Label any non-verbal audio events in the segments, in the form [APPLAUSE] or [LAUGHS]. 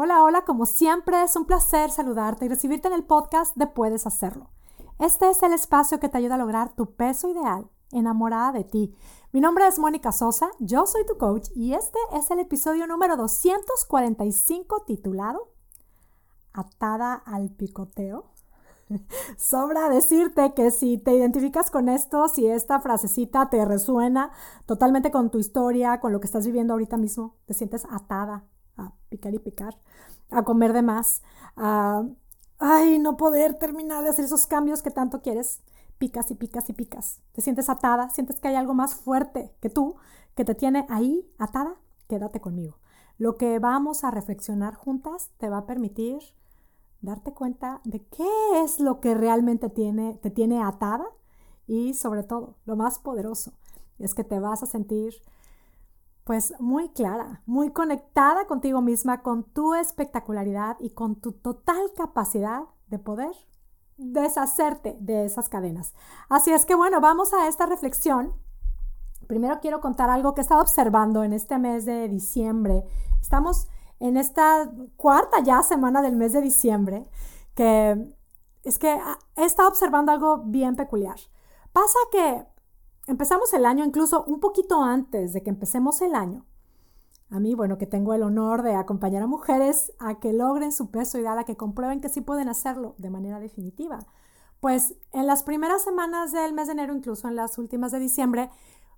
Hola, hola, como siempre es un placer saludarte y recibirte en el podcast de Puedes Hacerlo. Este es el espacio que te ayuda a lograr tu peso ideal, enamorada de ti. Mi nombre es Mónica Sosa, yo soy tu coach y este es el episodio número 245 titulado Atada al picoteo. [LAUGHS] Sobra decirte que si te identificas con esto, si esta frasecita te resuena totalmente con tu historia, con lo que estás viviendo ahorita mismo, te sientes atada picar y picar, a comer de más, a, ay, no poder terminar de hacer esos cambios que tanto quieres, picas y picas y picas. Te sientes atada, sientes que hay algo más fuerte que tú que te tiene ahí atada, quédate conmigo. Lo que vamos a reflexionar juntas te va a permitir darte cuenta de qué es lo que realmente tiene, te tiene atada y sobre todo, lo más poderoso, es que te vas a sentir pues muy clara, muy conectada contigo misma, con tu espectacularidad y con tu total capacidad de poder deshacerte de esas cadenas. Así es que bueno, vamos a esta reflexión. Primero quiero contar algo que he estado observando en este mes de diciembre. Estamos en esta cuarta ya semana del mes de diciembre, que es que he estado observando algo bien peculiar. Pasa que empezamos el año incluso un poquito antes de que empecemos el año. A mí, bueno, que tengo el honor de acompañar a mujeres a que logren su peso ideal, a que comprueben que sí pueden hacerlo de manera definitiva. Pues en las primeras semanas del mes de enero, incluso en las últimas de diciembre,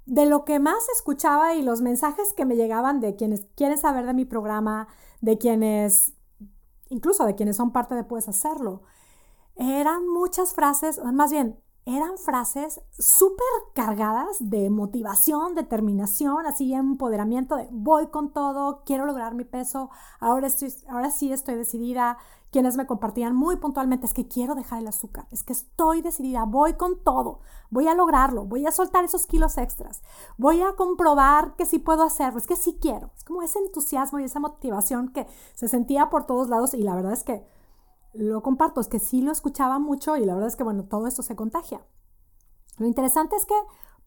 de lo que más escuchaba y los mensajes que me llegaban de quienes quieren saber de mi programa, de quienes, incluso de quienes son parte de Puedes Hacerlo, eran muchas frases, más bien, eran frases súper cargadas de motivación, determinación, así empoderamiento de voy con todo, quiero lograr mi peso, ahora, estoy, ahora sí estoy decidida. Quienes me compartían muy puntualmente es que quiero dejar el azúcar, es que estoy decidida, voy con todo, voy a lograrlo, voy a soltar esos kilos extras, voy a comprobar que sí puedo hacerlo, es que sí quiero. Es como ese entusiasmo y esa motivación que se sentía por todos lados y la verdad es que lo comparto, es que sí lo escuchaba mucho y la verdad es que, bueno, todo esto se contagia. Lo interesante es que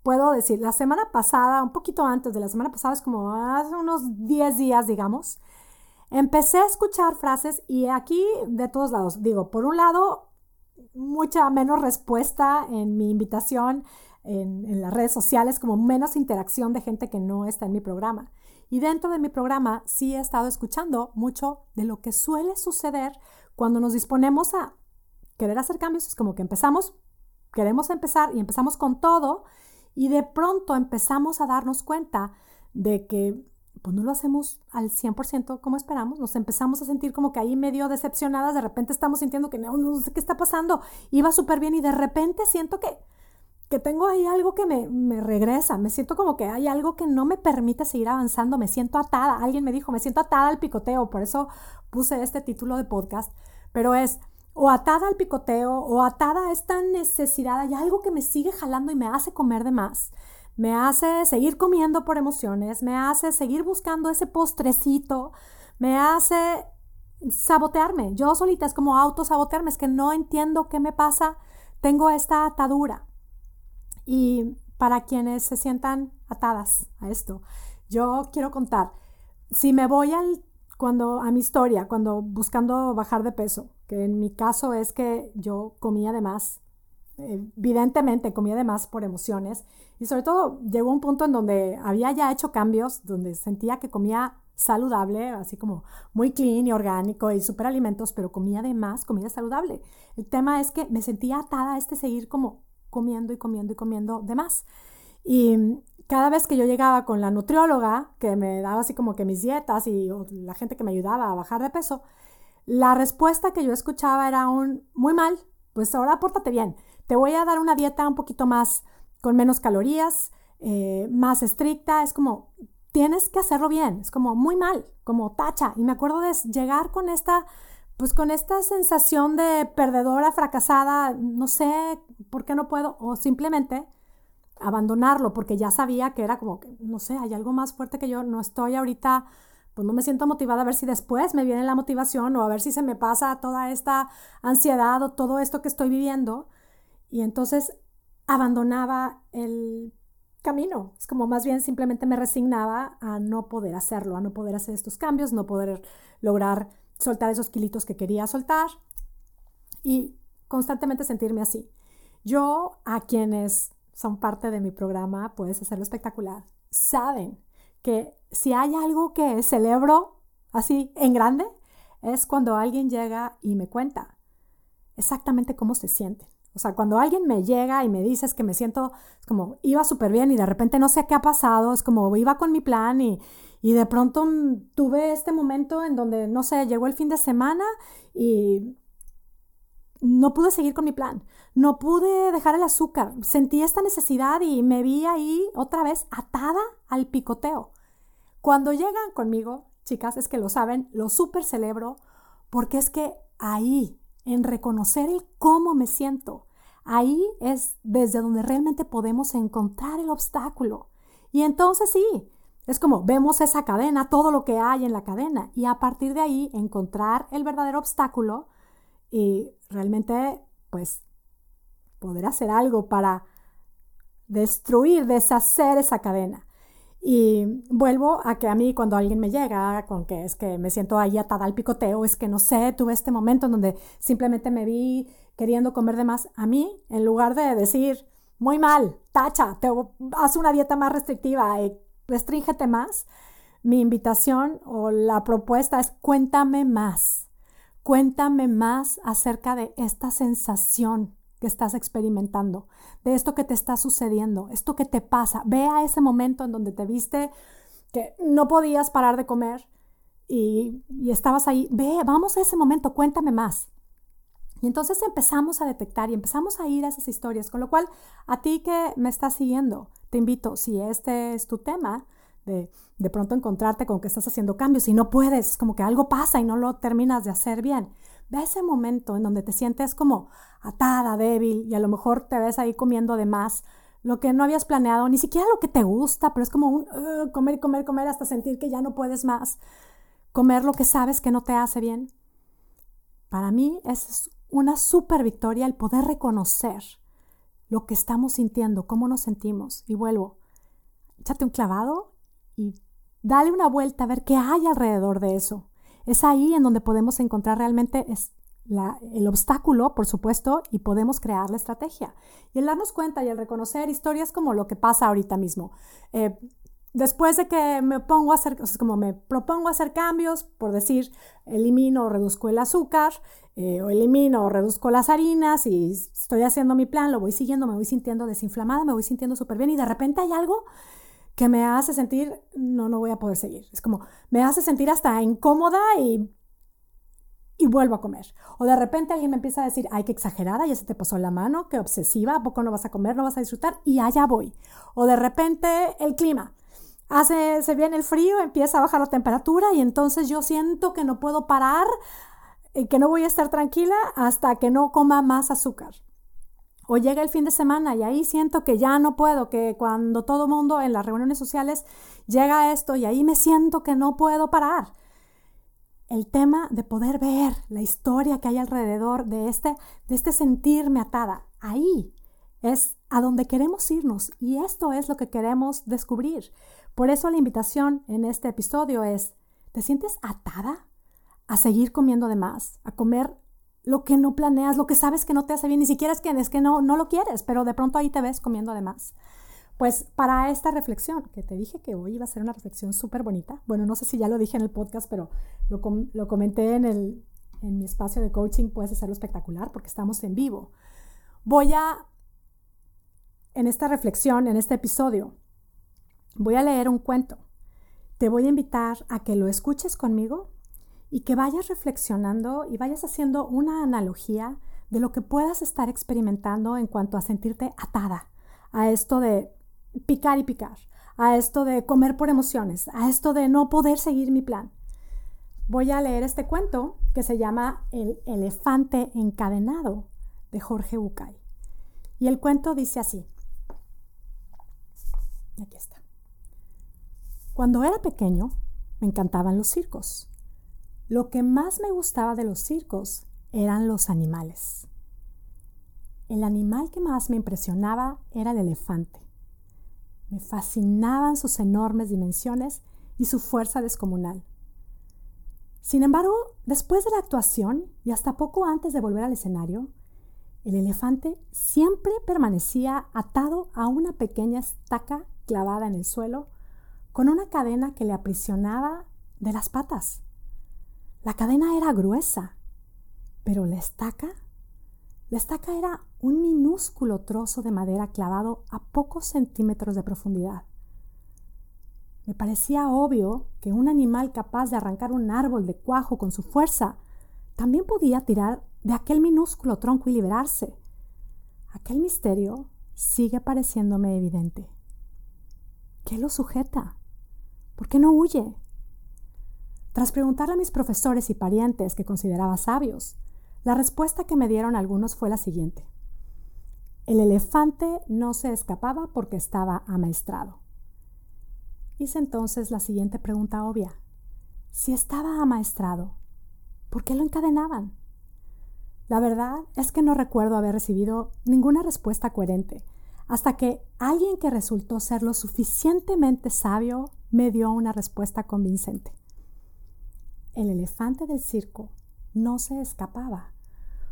puedo decir, la semana pasada, un poquito antes de la semana pasada, es como hace unos 10 días, digamos, empecé a escuchar frases y aquí de todos lados, digo, por un lado, mucha menos respuesta en mi invitación en, en, las redes sociales, como menos interacción de gente que no está en mi programa. Y dentro de mi programa sí he estado escuchando mucho de lo que suele suceder cuando nos disponemos a querer hacer cambios, es como que empezamos, queremos empezar y empezamos con todo y de pronto empezamos a darnos cuenta de que pues no lo hacemos al 100% como esperamos, nos empezamos a sentir como que ahí medio decepcionadas, de repente estamos sintiendo que no, no sé qué está pasando, iba súper bien y de repente siento que, que tengo ahí algo que me, regresa, me siento como que hay algo que no me permite seguir avanzando, me siento atada, alguien me dijo, me siento atada al picoteo, por eso puse este título de podcast, pero es o atada al picoteo o atada a esta necesidad, hay algo que me sigue jalando y me hace comer de más, me hace seguir comiendo por emociones, me hace seguir buscando ese postrecito, me hace sabotearme. Yo solita es como autosabotearme, es que no entiendo qué me pasa, tengo esta atadura. Y para quienes se sientan atadas a esto, yo quiero contar, si me voy al cuando a mi historia, cuando buscando bajar de peso, que en mi caso es que yo comía de más, evidentemente comía de más por emociones y sobre todo llegó un punto en donde había ya hecho cambios, donde sentía que comía saludable, así como muy clean y orgánico y superalimentos, pero comía de más, comida saludable. El tema es que me sentía atada a este seguir como comiendo y comiendo y comiendo de más. Y cada vez que yo llegaba con la nutrióloga, que me daba así como que mis dietas y la gente que me ayudaba a bajar de peso, la respuesta que yo escuchaba era un, muy mal, pues ahora pórtate bien, te voy a dar una dieta un poquito más, con menos calorías, eh, más estricta, es como, tienes que hacerlo bien, es como muy mal, como tacha. Y me acuerdo de llegar con esta, pues con esta sensación de perdedora, fracasada, no sé por qué no puedo, o simplemente abandonarlo porque ya sabía que era como que, no sé, hay algo más fuerte que yo, no estoy ahorita, pues no me siento motivada a ver si después me viene la motivación o a ver si se me pasa toda esta ansiedad o todo esto que estoy viviendo. Y entonces abandonaba el camino. Es como más bien simplemente me resignaba a no poder hacerlo, a no poder hacer estos cambios, no poder lograr soltar esos kilitos que quería soltar y constantemente sentirme así. Yo, a quienes son parte de mi programa, puedes hacerlo espectacular, saben que si hay algo que celebro así en grande, es cuando alguien llega y me cuenta exactamente cómo se siente. O sea, cuando alguien me llega y me dice que me siento como iba súper bien y de repente no sé qué ha pasado, es como iba con mi plan y, y de pronto tuve este momento en donde, no sé, llegó el fin de semana y no pude seguir con mi plan, no pude dejar el azúcar, sentí esta necesidad y me vi ahí otra vez atada al picoteo. Cuando llegan conmigo, chicas, es que lo saben, lo súper celebro porque es que ahí en reconocer el cómo me siento. Ahí es desde donde realmente podemos encontrar el obstáculo. Y entonces sí, es como vemos esa cadena, todo lo que hay en la cadena, y a partir de ahí encontrar el verdadero obstáculo y realmente pues poder hacer algo para destruir, deshacer esa cadena. Y vuelvo a que a mí cuando alguien me llega con que es que me siento ahí atada al picoteo, es que no sé, tuve este momento en donde simplemente me vi queriendo comer de más. A mí, en lugar de decir, muy mal, tacha, te, haz una dieta más restrictiva, eh, restríngete más, mi invitación o la propuesta es cuéntame más. Cuéntame más acerca de esta sensación que estás experimentando, de esto que te está sucediendo, esto que te pasa. Ve a ese momento en donde te viste que no podías parar de comer y, y estabas ahí. Ve, vamos a ese momento, cuéntame más. Y entonces empezamos a detectar y empezamos a ir a esas historias, con lo cual a ti que me estás siguiendo, te invito, si este es tu tema, de, de pronto encontrarte con que estás haciendo cambios y no puedes, es como que algo pasa y no lo terminas de hacer bien. Ve ese momento en donde te sientes como atada, débil y a lo mejor te ves ahí comiendo de más lo que no habías planeado, ni siquiera lo que te gusta, pero es como un comer, comer, comer hasta sentir que ya no puedes más. Comer lo que sabes que no te hace bien. Para mí es una super victoria el poder reconocer lo que estamos sintiendo, cómo nos sentimos. Y vuelvo, échate un clavado y dale una vuelta a ver qué hay alrededor de eso. Es ahí en donde podemos encontrar realmente el obstáculo, por supuesto, y podemos crear la estrategia. Y el darnos cuenta y el reconocer historias como lo que pasa ahorita mismo. Eh, después de que me pongo a hacer, o como me propongo hacer cambios, por decir, elimino o reduzco el azúcar, eh, o elimino o reduzco las harinas y estoy haciendo mi plan, lo voy siguiendo, me voy sintiendo desinflamada, me voy sintiendo súper bien y de repente hay algo que me hace sentir, no, no voy a poder seguir. Es como, me hace sentir hasta incómoda y, y vuelvo a comer. O de repente alguien me empieza a decir, ay, qué exagerada, ya se te pasó la mano, qué obsesiva, ¿a poco no vas a comer, no vas a disfrutar? Y allá voy. O de repente el clima. Hace, se viene el frío, empieza a bajar la temperatura y entonces yo siento que no puedo parar, que no voy a estar tranquila hasta que no coma más azúcar. O llega el fin de semana y ahí siento que ya no puedo, que cuando todo mundo en las reuniones sociales llega esto y ahí me siento que no puedo parar. El tema de poder ver la historia que hay alrededor de este, de este sentirme atada, ahí es a donde queremos irnos y esto es lo que queremos descubrir. Por eso la invitación en este episodio es, ¿te sientes atada a seguir comiendo de más, a comer lo que no planeas, lo que sabes que no te hace bien, ni siquiera es que, es que no, no lo quieres, pero de pronto ahí te ves comiendo además. Pues para esta reflexión, que te dije que hoy iba a ser una reflexión súper bonita, bueno, no sé si ya lo dije en el podcast, pero lo, lo comenté en, el, en mi espacio de coaching, puedes hacerlo espectacular porque estamos en vivo. Voy a, en esta reflexión, en este episodio, voy a leer un cuento. Te voy a invitar a que lo escuches conmigo y que vayas reflexionando y vayas haciendo una analogía de lo que puedas estar experimentando en cuanto a sentirte atada a esto de picar y picar, a esto de comer por emociones, a esto de no poder seguir mi plan. Voy a leer este cuento que se llama El elefante encadenado de Jorge Bucay. Y el cuento dice así. Aquí está. Cuando era pequeño, me encantaban los circos. Lo que más me gustaba de los circos eran los animales. El animal que más me impresionaba era el elefante. Me fascinaban sus enormes dimensiones y su fuerza descomunal. Sin embargo, después de la actuación y hasta poco antes de volver al escenario, el elefante siempre permanecía atado a una pequeña estaca clavada en el suelo con una cadena que le aprisionaba de las patas. La cadena era gruesa, pero la estaca, la estaca era un minúsculo trozo de madera clavado a pocos centímetros de profundidad. Me parecía obvio que un animal capaz de arrancar un árbol de cuajo con su fuerza también podía tirar de aquel minúsculo tronco y liberarse. Aquel misterio sigue pareciéndome evidente. ¿Qué lo sujeta? ¿Por qué no huye? Tras preguntarle a mis profesores y parientes que consideraba sabios, la respuesta que me dieron algunos fue la siguiente. El elefante no se escapaba porque estaba amaestrado. Hice entonces la siguiente pregunta obvia. Si estaba amaestrado, ¿por qué lo encadenaban? La verdad es que no recuerdo haber recibido ninguna respuesta coherente, hasta que alguien que resultó ser lo suficientemente sabio me dio una respuesta convincente. El elefante del circo no se escapaba,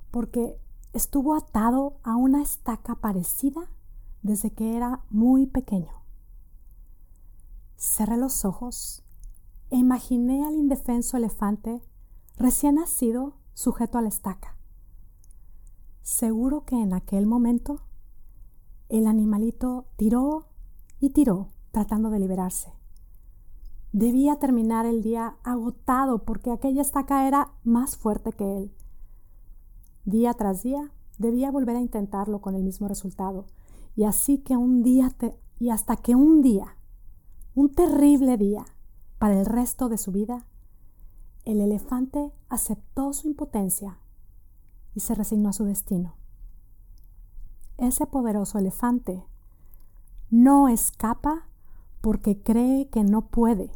porque estuvo atado a una estaca parecida desde que era muy pequeño. Cerré los ojos e imaginé al indefenso elefante recién nacido sujeto a la estaca. Seguro que en aquel momento el animalito tiró y tiró tratando de liberarse. Debía terminar el día agotado porque aquella estaca era más fuerte que él. Día tras día debía volver a intentarlo con el mismo resultado. Y así que un día y hasta que un día un terrible día para el resto de su vida, el elefante aceptó su impotencia y se resignó a su destino. Ese poderoso elefante no escapa porque cree que no puede.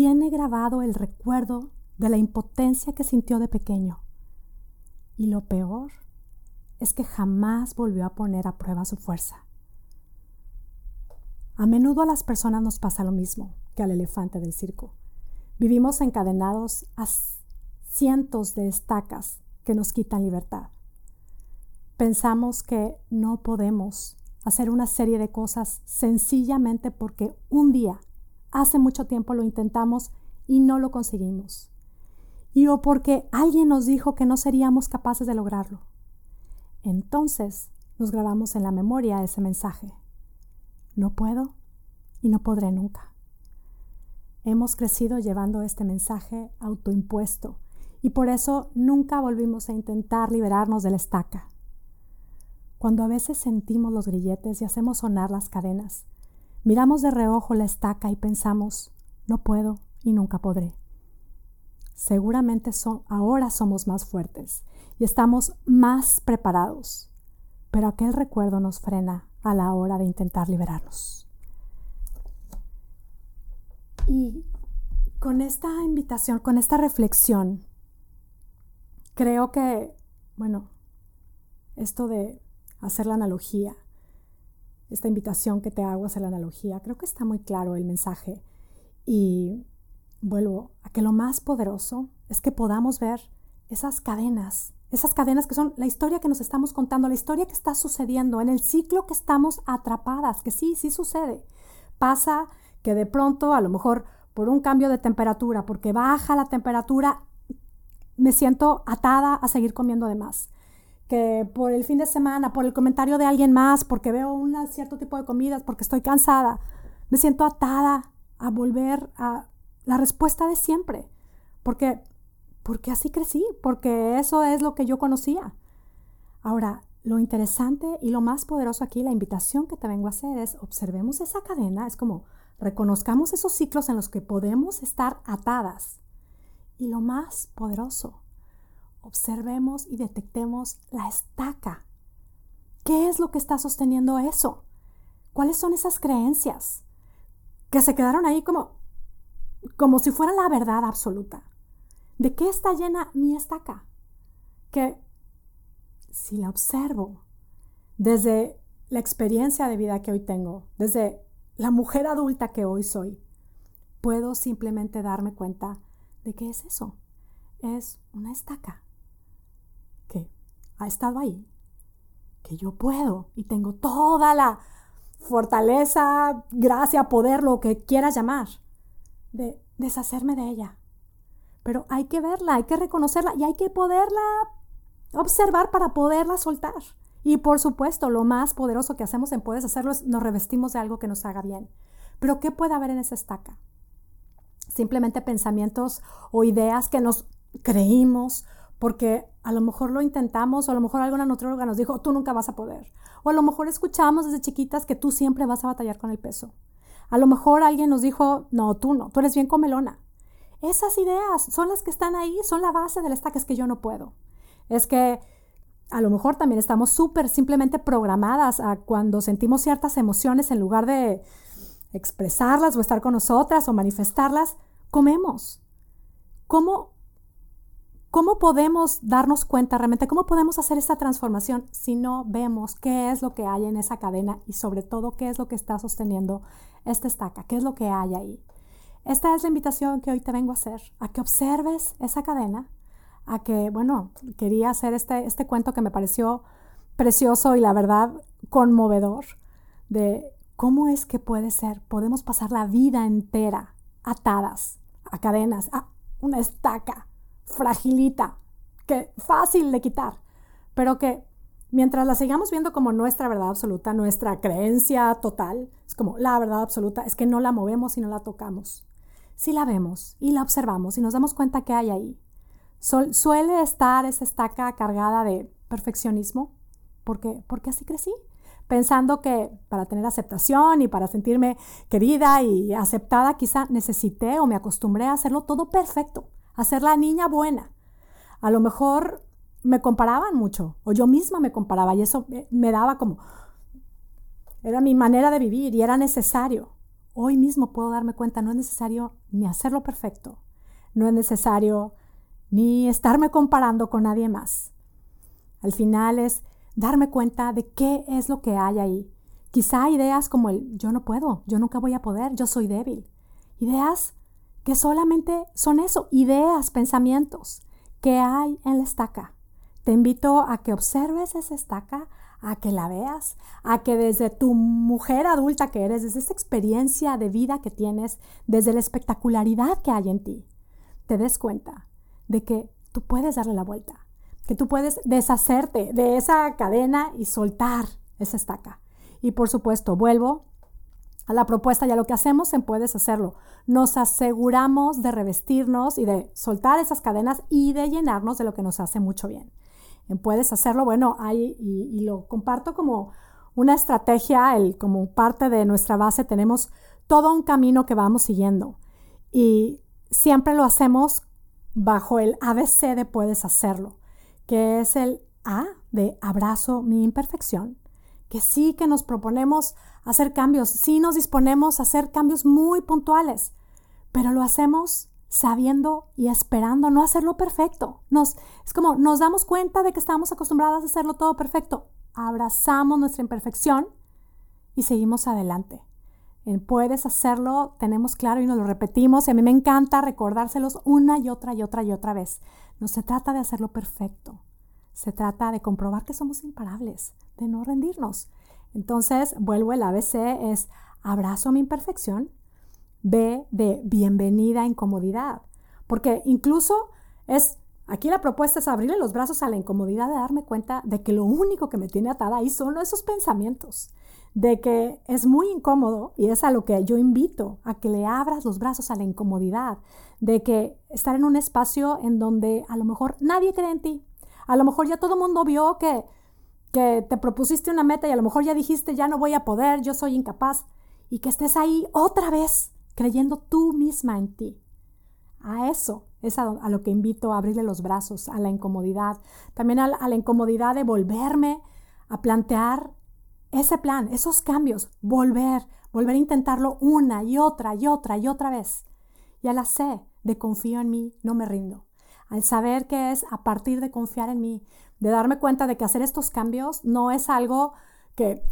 Tiene grabado el recuerdo de la impotencia que sintió de pequeño. Y lo peor es que jamás volvió a poner a prueba su fuerza. A menudo a las personas nos pasa lo mismo que al elefante del circo. Vivimos encadenados a cientos de estacas que nos quitan libertad. Pensamos que no podemos hacer una serie de cosas sencillamente porque un día, hace mucho tiempo lo intentamos y no lo conseguimos. Y o porque alguien nos dijo que no seríamos capaces de lograrlo. Entonces nos grabamos en la memoria ese mensaje. No puedo y no podré nunca. Hemos crecido llevando este mensaje autoimpuesto y por eso nunca volvimos a intentar liberarnos de la estaca. Cuando a veces sentimos los grilletes y hacemos sonar las cadenas, miramos de reojo la estaca y pensamos, no puedo y nunca podré. Seguramente ahora somos más fuertes y estamos más preparados, pero aquel recuerdo nos frena a la hora de intentar liberarnos. Y con esta invitación, con esta reflexión, creo que, bueno, esto de hacer la analogía, esta invitación que te hago a hacer la analogía, creo que está muy claro el mensaje. Y vuelvo a que lo más poderoso es que podamos ver esas cadenas esas cadenas que son la historia que nos estamos contando, la historia que está sucediendo, en el ciclo que estamos atrapadas, que sí, sí sucede. Pasa que de pronto, a lo mejor por un cambio de temperatura, porque baja la temperatura, me siento atada a seguir comiendo de más. Que por el fin de semana, por el comentario de alguien más, porque veo un cierto tipo de comidas, porque estoy cansada, me siento atada a volver a la respuesta de siempre. Porque porque así crecí, porque eso es lo que yo conocía. Ahora, lo interesante y lo más poderoso aquí, la invitación que te vengo a hacer es observemos esa cadena, es como reconozcamos esos ciclos en los que podemos estar atadas. Y lo más poderoso, observemos y detectemos la estaca. ¿Qué es lo que está sosteniendo eso? ¿Cuáles son esas creencias que se quedaron ahí como como si fuera la verdad absoluta? ¿De qué está llena mi estaca? Que si la observo desde la experiencia de vida que hoy tengo, desde la mujer adulta que hoy soy, puedo simplemente darme cuenta de qué es eso. Es una estaca que ha estado ahí, que yo puedo y tengo toda la fortaleza, gracia, poder, lo que quieras llamar, de deshacerme de ella. Pero hay que verla, hay que reconocerla y hay que poderla observar para poderla soltar. Y por supuesto, lo más poderoso que hacemos en Puedes Hacerlo es nos revestimos de algo que nos haga bien. Pero ¿qué puede haber en esa estaca? Simplemente pensamientos o ideas que nos creímos porque a lo mejor lo intentamos o a lo mejor alguna nutróloga nos dijo, tú nunca vas a poder. O a lo mejor escuchamos desde chiquitas que tú siempre vas a batallar con el peso. A lo mejor alguien nos dijo, no, tú no, tú eres bien comelona. Esas ideas son las que están ahí, son la base del estaca, es que yo no puedo. Es que a lo mejor también estamos súper simplemente programadas a cuando sentimos ciertas emociones en lugar de expresarlas o estar con nosotras o manifestarlas, comemos. ¿Cómo ¿Cómo podemos darnos cuenta realmente? ¿Cómo podemos hacer esta transformación si no vemos qué es lo que hay en esa cadena y sobre todo qué es lo que está sosteniendo esta estaca? ¿Qué es lo que hay ahí? Esta es la invitación que hoy te vengo a hacer, a que observes esa cadena, a que, bueno, quería hacer este, este cuento que me pareció precioso y la verdad conmovedor de cómo es que puede ser, podemos pasar la vida entera atadas a cadenas, a una estaca fragilita, que fácil de quitar, pero que mientras la sigamos viendo como nuestra verdad absoluta, nuestra creencia total, es como la verdad absoluta, es que no la movemos y no la tocamos. Si la vemos y la observamos y nos damos cuenta que hay ahí, suele estar esa estaca cargada de perfeccionismo, porque, porque así crecí, pensando que para tener aceptación y para sentirme querida y aceptada, quizá necesité o me acostumbré a hacerlo todo perfecto a la niña buena. A lo mejor me comparaban mucho, o yo misma me comparaba, y eso me daba como, era mi manera de vivir y era necesario. Hoy mismo puedo darme cuenta, no es necesario ni hacerlo perfecto, no es necesario ni estarme comparando con nadie más. Al final es darme cuenta de qué es lo que hay ahí. Quizá ideas como el yo no puedo, yo nunca voy a poder, yo soy débil. Ideas que solamente son eso, ideas, pensamientos que hay en la estaca. Te invito a que observes esa estaca, a que la veas, a que desde tu mujer adulta que eres, desde esa experiencia de vida que tienes, desde la espectacularidad que hay en ti, te des cuenta de que tú puedes darle la vuelta, que tú puedes deshacerte de esa cadena y soltar esa estaca. Y por supuesto, vuelvo a la propuesta y a lo que hacemos en Puedes Hacerlo. Nos aseguramos de revestirnos y de soltar esas cadenas y de llenarnos de lo que nos hace mucho bien. En Puedes Hacerlo, bueno, hay, y, lo comparto como una estrategia, el, como parte de nuestra base, tenemos todo un camino que vamos siguiendo. Y siempre lo hacemos bajo el ABC de Puedes Hacerlo, que es el A de abrazo mi imperfección, que sí que nos proponemos hacer cambios, sí nos disponemos a hacer cambios muy puntuales, pero lo hacemos sabiendo y esperando no hacerlo perfecto. Nos, es como nos damos cuenta de que estamos acostumbradas a hacerlo todo perfecto. Abrazamos nuestra imperfección y seguimos adelante. puedes hacerlo, tenemos claro y nos lo repetimos. Y a mí me encanta recordárselos una y otra y otra y otra vez. No se trata de hacerlo perfecto. Se trata de comprobar que somos imparables, de no rendirnos. Entonces, vuelvo, el ABC es abrazo mi imperfección, B de bienvenida a incomodidad, porque incluso es, aquí la propuesta es abrirle los brazos a la incomodidad de darme cuenta de que lo único que me tiene atada ahí son esos pensamientos, de que es muy incómodo y es a lo que yo invito, a que le abras los brazos a la incomodidad, de que estar en un espacio en donde a lo mejor nadie cree en ti, a lo mejor ya todo el mundo vio que que te propusiste una meta y a lo mejor ya dijiste, ya no voy a poder, yo soy incapaz, y que estés ahí otra vez creyendo tú misma en ti. A eso es a, lo que invito a abrirle los brazos, a la incomodidad, también a, la incomodidad de volverme a plantear ese plan, esos cambios, volver, volver a intentarlo una y otra y otra y otra vez. Y a la C de confío en mí, no me rindo. Al saber que es a partir de confiar en mí, de darme cuenta de que hacer estos cambios no es algo que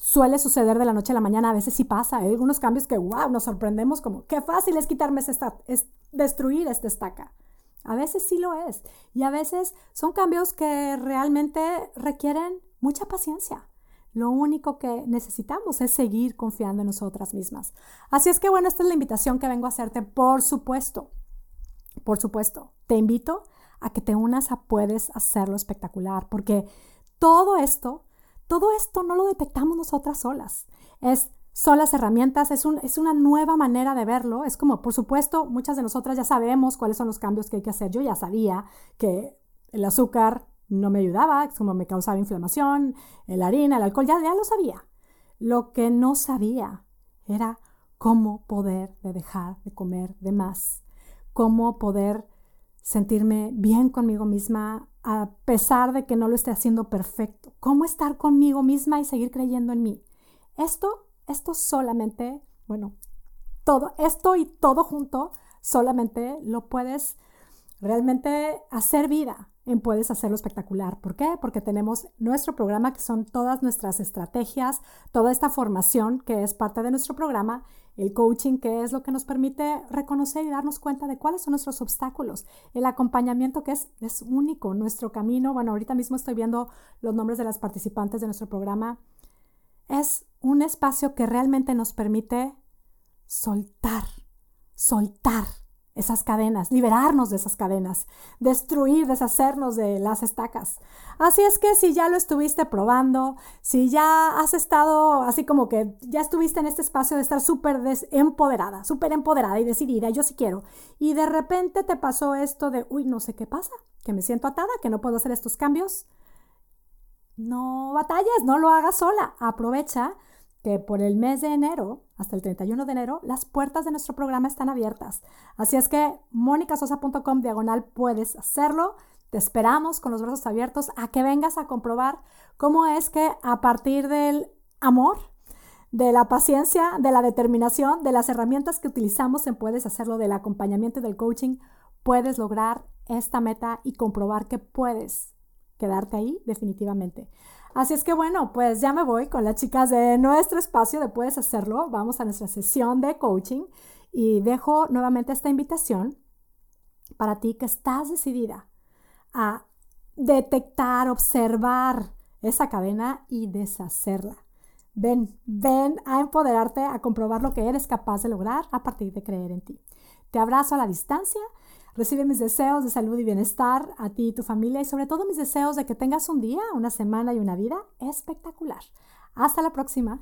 suele suceder de la noche a la mañana, a veces sí pasa, hay algunos cambios que, wow, nos sorprendemos como, qué fácil es quitarme esta, es destruir esta estaca. A veces sí lo es. Y a veces son cambios que realmente requieren mucha paciencia. Lo único que necesitamos es seguir confiando en nosotras mismas. Así es que bueno, esta es la invitación que vengo a hacerte, por supuesto. Por supuesto, te invito a que te unas a Puedes Hacerlo Espectacular, porque todo esto, todo esto no lo detectamos nosotras solas. Es son las herramientas, es, un, es, una nueva manera de verlo. Es como, por supuesto, muchas de nosotras ya sabemos cuáles son los cambios que hay que hacer. Yo ya sabía que el azúcar no me ayudaba, es como me causaba inflamación, la harina, el alcohol, ya, ya lo sabía. Lo que no sabía era cómo poder dejar de comer de más, cómo poder sentirme bien conmigo misma a pesar de que no lo esté haciendo perfecto, cómo estar conmigo misma y seguir creyendo en mí. Esto esto solamente, bueno, todo, esto y todo junto, solamente lo puedes realmente hacer vida en Puedes Hacerlo Espectacular. ¿Por qué? Porque tenemos nuestro programa, que son todas nuestras estrategias, toda esta formación que es parte de nuestro programa, el coaching, que es lo que nos permite reconocer y darnos cuenta de cuáles son nuestros obstáculos, el acompañamiento que es, es único, nuestro camino. Bueno, ahorita mismo estoy viendo los nombres de las participantes de nuestro programa. Es un espacio que realmente nos permite soltar, soltar esas cadenas, liberarnos de esas cadenas, destruir, deshacernos de las estacas. Así es que si ya lo estuviste probando, si ya has estado así como que ya estuviste en este espacio de estar súper empoderada, súper empoderada y decidida, yo sí quiero, y de repente te pasó esto de, uy, no sé qué pasa, que me siento atada, que no puedo hacer estos cambios, no batalles, no lo hagas sola, aprovecha que por el mes de enero, hasta el 31 de enero, las puertas de nuestro programa están abiertas. Así es que monicasosa.com diagonal puedes hacerlo. Te esperamos con los brazos abiertos a que vengas a comprobar cómo es que a partir del amor, de la paciencia, de la determinación, de las herramientas que utilizamos en Puedes Hacerlo, del acompañamiento y del coaching, puedes lograr esta meta y comprobar que puedes quedarte ahí definitivamente. Así es que bueno, pues ya me voy con las chicas de nuestro espacio de Puedes Hacerlo. Vamos a nuestra sesión de coaching y dejo nuevamente esta invitación para ti que estás decidida a detectar, observar esa cadena y deshacerla. Ven, ven a empoderarte, a comprobar lo que eres capaz de lograr a partir de creer en ti. Te abrazo a la distancia Recibe mis deseos de salud y bienestar a ti y tu familia y sobre todo mis deseos de que tengas un día, una semana y una vida espectacular. Hasta la próxima.